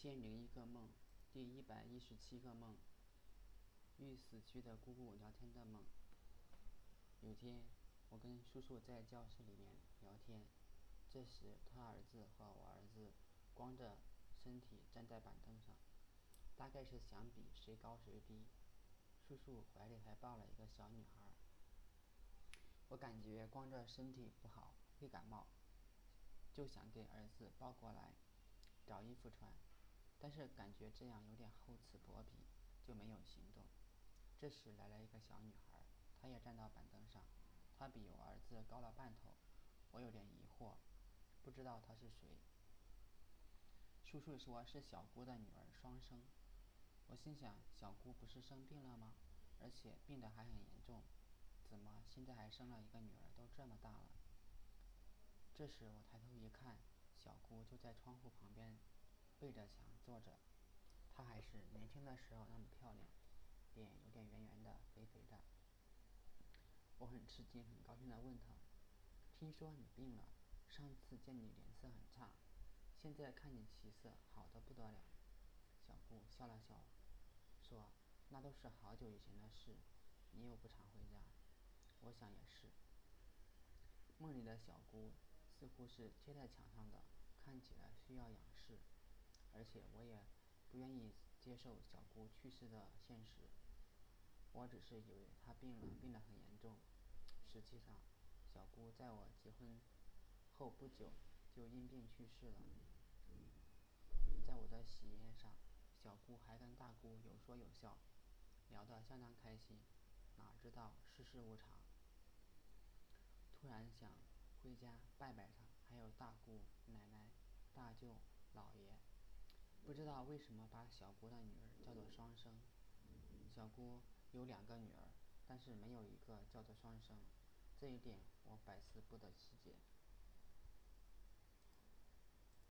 千零一个梦，第一百一十七个梦，与死去的姑姑聊天的梦。有天，我跟叔叔在教室里面聊天，这时他儿子和我儿子光着身体站在板凳上，大概是想比谁高谁低。叔叔怀里还抱了一个小女孩，我感觉光着身体不好，会感冒，就想给儿子抱过来。找衣服穿，但是感觉这样有点厚此薄彼，就没有行动。这时来了一个小女孩，她也站到板凳上，她比我儿子高了半头，我有点疑惑，不知道她是谁。叔叔说是小姑的女儿双生，我心想小姑不是生病了吗？而且病得还很严重，怎么现在还生了一个女儿？都这么大了。这时我抬头一看。小姑就在窗户旁边，背着墙坐着。她还是年轻的时候那么漂亮，脸有点圆圆的、肥肥的。我很吃惊，很高兴地问她：“听说你病了？上次见你脸色很差，现在看你气色好的不得了。”小姑笑了笑，说：“那都是好久以前的事，你又不常回家。”我想也是。梦里的小姑。似乎是贴在墙上的，看起来需要仰视，而且我也不愿意接受小姑去世的现实。我只是以为她病了，病得很严重。实际上，小姑在我结婚后不久就因病去世了。在我的喜宴上，小姑还跟大姑有说有笑，聊得相当开心。哪知道世事无常，突然想。回家拜拜她，还有大姑、奶奶、大舅、姥爷。不知道为什么把小姑的女儿叫做双生。小姑有两个女儿，但是没有一个叫做双生，这一点我百思不得其解。